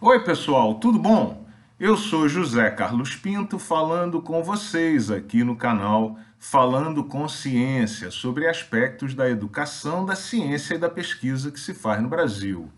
Oi, pessoal, tudo bom? Eu sou José Carlos Pinto falando com vocês aqui no canal Falando com Ciência sobre aspectos da educação, da ciência e da pesquisa que se faz no Brasil.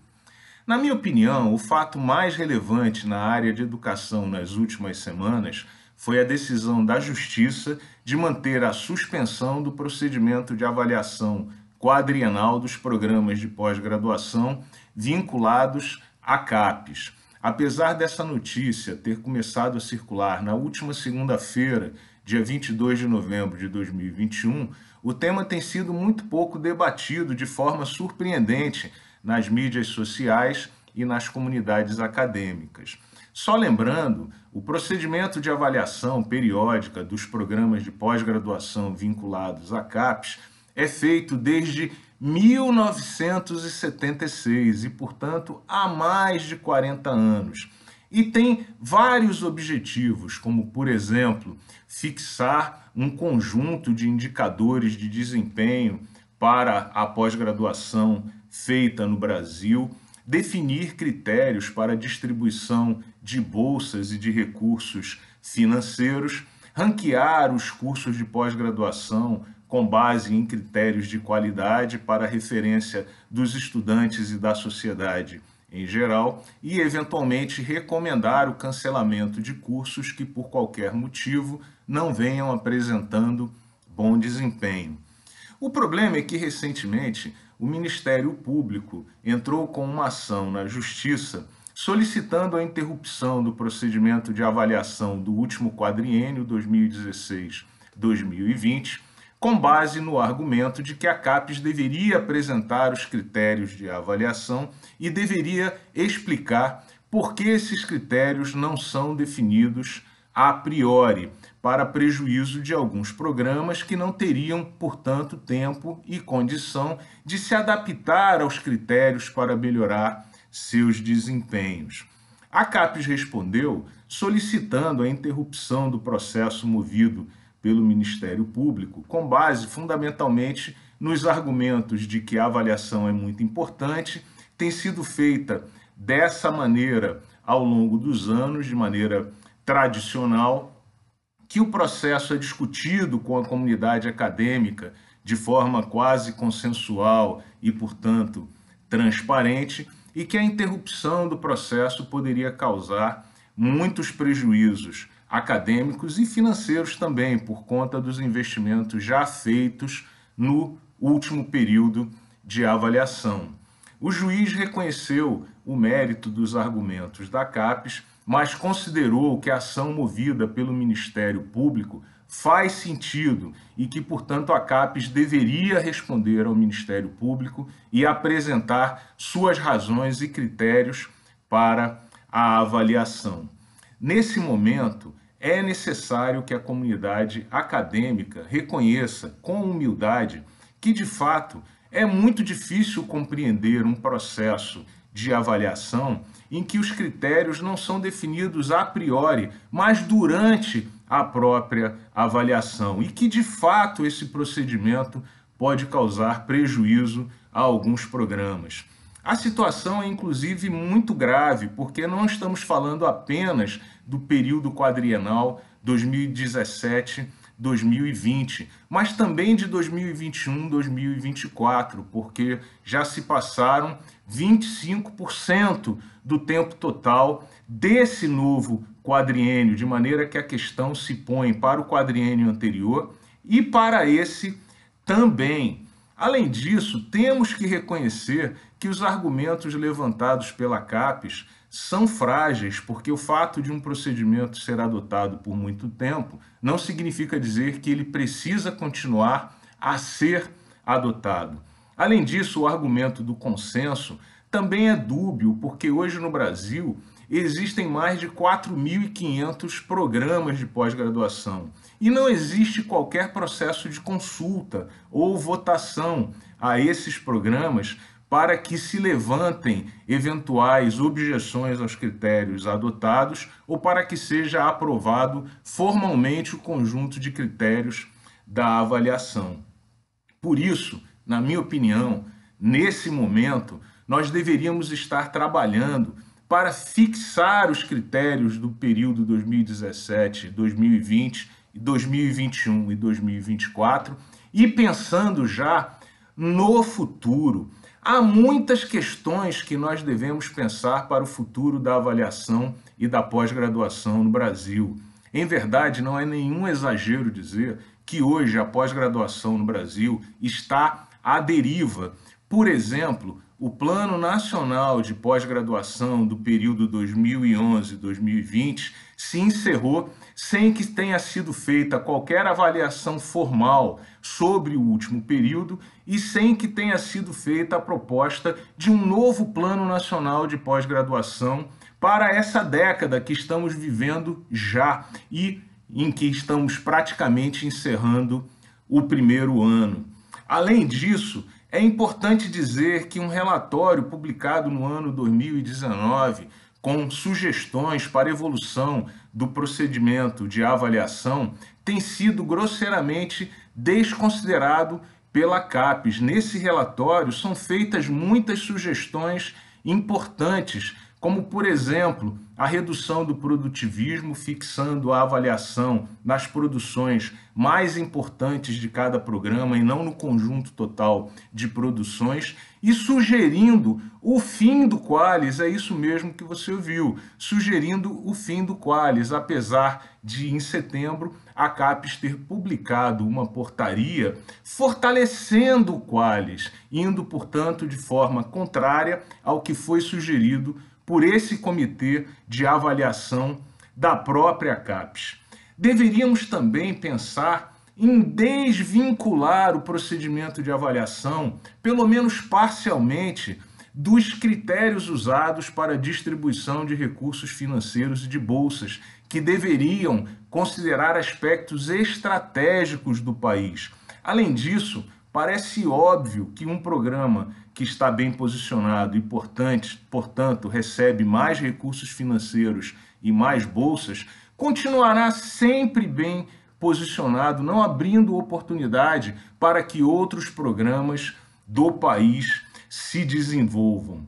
Na minha opinião, o fato mais relevante na área de educação nas últimas semanas foi a decisão da Justiça de manter a suspensão do procedimento de avaliação quadrienal dos programas de pós-graduação vinculados a CAPES. Apesar dessa notícia ter começado a circular na última segunda-feira, dia 22 de novembro de 2021, o tema tem sido muito pouco debatido de forma surpreendente nas mídias sociais e nas comunidades acadêmicas. Só lembrando, o procedimento de avaliação periódica dos programas de pós-graduação vinculados a CAPES é feito desde 1976 e, portanto, há mais de 40 anos. E tem vários objetivos, como, por exemplo, fixar um conjunto de indicadores de desempenho para a pós-graduação feita no Brasil, definir critérios para a distribuição de bolsas e de recursos financeiros, ranquear os cursos de pós-graduação com base em critérios de qualidade para referência dos estudantes e da sociedade em geral e, eventualmente, recomendar o cancelamento de cursos que, por qualquer motivo, não venham apresentando bom desempenho. O problema é que, recentemente, o Ministério Público entrou com uma ação na Justiça solicitando a interrupção do procedimento de avaliação do último quadriênio 2016-2020 com base no argumento de que a CAPES deveria apresentar os critérios de avaliação e deveria explicar por que esses critérios não são definidos a priori, para prejuízo de alguns programas que não teriam, portanto, tempo e condição de se adaptar aos critérios para melhorar seus desempenhos. A CAPES respondeu solicitando a interrupção do processo movido pelo Ministério Público, com base fundamentalmente nos argumentos de que a avaliação é muito importante, tem sido feita dessa maneira ao longo dos anos, de maneira tradicional, que o processo é discutido com a comunidade acadêmica de forma quase consensual e, portanto, transparente, e que a interrupção do processo poderia causar muitos prejuízos acadêmicos e financeiros também, por conta dos investimentos já feitos no último período de avaliação. O juiz reconheceu o mérito dos argumentos da CAPES, mas considerou que a ação movida pelo Ministério Público faz sentido e que, portanto, a CAPES deveria responder ao Ministério Público e apresentar suas razões e critérios para a avaliação. Nesse momento, é necessário que a comunidade acadêmica reconheça com humildade que, de fato, é muito difícil compreender um processo de avaliação em que os critérios não são definidos a priori, mas durante a própria avaliação, e que, de fato, esse procedimento pode causar prejuízo a alguns programas. A situação é inclusive muito grave, porque não estamos falando apenas do período quadrienal 2017-2020, mas também de 2021-2024, porque já se passaram 25% do tempo total desse novo quadriênio, de maneira que a questão se põe para o quadriênio anterior e para esse também. Além disso, temos que reconhecer que os argumentos levantados pela CAPES são frágeis, porque o fato de um procedimento ser adotado por muito tempo não significa dizer que ele precisa continuar a ser adotado. Além disso, o argumento do consenso também é dúbio, porque hoje no Brasil existem mais de 4.500 programas de pós-graduação e não existe qualquer processo de consulta ou votação a esses programas para que se levantem eventuais objeções aos critérios adotados ou para que seja aprovado formalmente o conjunto de critérios da avaliação. Por isso, na minha opinião, nesse momento, nós deveríamos estar trabalhando para fixar os critérios do período 2017, 2020, 2021 e 2024 e pensando já no futuro. Há muitas questões que nós devemos pensar para o futuro da avaliação e da pós-graduação no Brasil. Em verdade, não é nenhum exagero dizer que hoje a pós-graduação no Brasil está à deriva. Por exemplo, o Plano Nacional de Pós-Graduação do período 2011-2020 se encerrou sem que tenha sido feita qualquer avaliação formal sobre o último período e sem que tenha sido feita a proposta de um novo Plano Nacional de Pós-Graduação para essa década que estamos vivendo já e em que estamos praticamente encerrando o primeiro ano. Além disso, é importante dizer que um relatório publicado no ano 2019 com sugestões para evolução do procedimento de avaliação tem sido grosseiramente desconsiderado pela CAPES. Nesse relatório são feitas muitas sugestões importantes como, por exemplo, a redução do produtivismo, fixando a avaliação nas produções mais importantes de cada programa e não no conjunto total de produções, e sugerindo o fim do Qualis, é isso mesmo que você ouviu, sugerindo o fim do Qualis, apesar de, em setembro, a CAPES ter publicado uma portaria fortalecendo o Qualis, indo, portanto, de forma contrária ao que foi sugerido por esse comitê de avaliação da própria CAPES. Deveríamos também pensar em desvincular o procedimento de avaliação, pelo menos parcialmente, dos critérios usados para a distribuição de recursos financeiros e de bolsas, que deveriam considerar aspectos estratégicos do país. Além disso, Parece óbvio que um programa que está bem posicionado e, portanto, portanto, recebe mais recursos financeiros e mais bolsas, continuará sempre bem posicionado, não abrindo oportunidade para que outros programas do país se desenvolvam.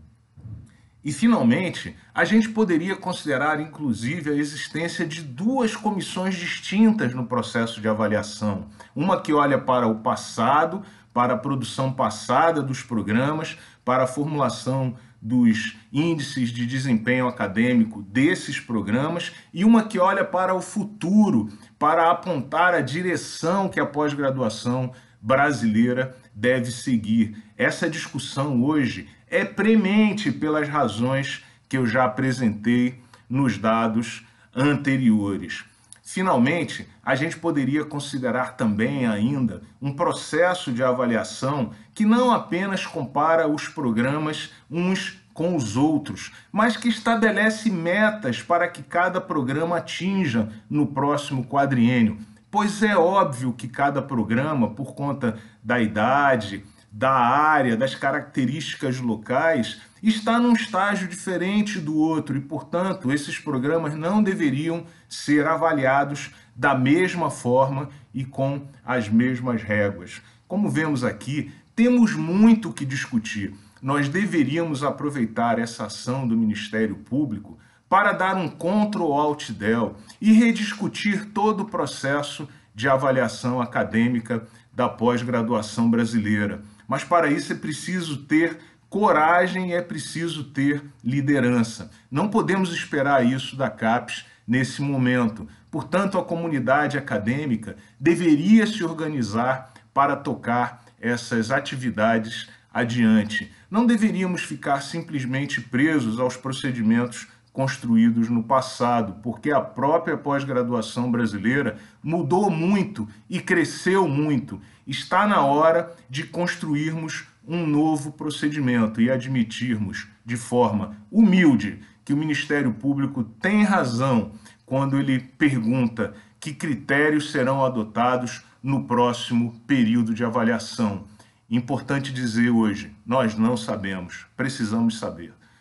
E, finalmente, a gente poderia considerar, inclusive, a existência de duas comissões distintas no processo de avaliação. Uma que olha para o passado, para a produção passada dos programas, para a formulação dos índices de desempenho acadêmico desses programas, e uma que olha para o futuro, para apontar a direção que a pós-graduação brasileira deve seguir. Essa discussão hoje é premente pelas razões que eu já apresentei nos dados anteriores. Finalmente, a gente poderia considerar também ainda um processo de avaliação que não apenas compara os programas uns com os outros, mas que estabelece metas para que cada programa atinja no próximo quadriênio. Pois é óbvio que cada programa, por conta da idade, da área, das características locais, está num estágio diferente do outro e, portanto, esses programas não deveriam ser avaliados da mesma forma e com as mesmas réguas. Como vemos aqui, temos muito que discutir. Nós deveríamos aproveitar essa ação do Ministério Público para dar um Ctrl Alt Del e rediscutir todo o processo de avaliação acadêmica da pós-graduação brasileira mas para isso é preciso ter coragem, é preciso ter liderança. Não podemos esperar isso da CAPES nesse momento. Portanto, a comunidade acadêmica deveria se organizar para tocar essas atividades adiante. Não deveríamos ficar simplesmente presos aos procedimentos construídos no passado, porque a própria pós-graduação brasileira mudou muito e cresceu muito. Está na hora de construirmos um novo procedimento e admitirmos de forma humilde que o Ministério Público tem razão quando ele pergunta que critérios serão adotados no próximo período de avaliação. Importante dizer hoje, nós não sabemos, precisamos saber.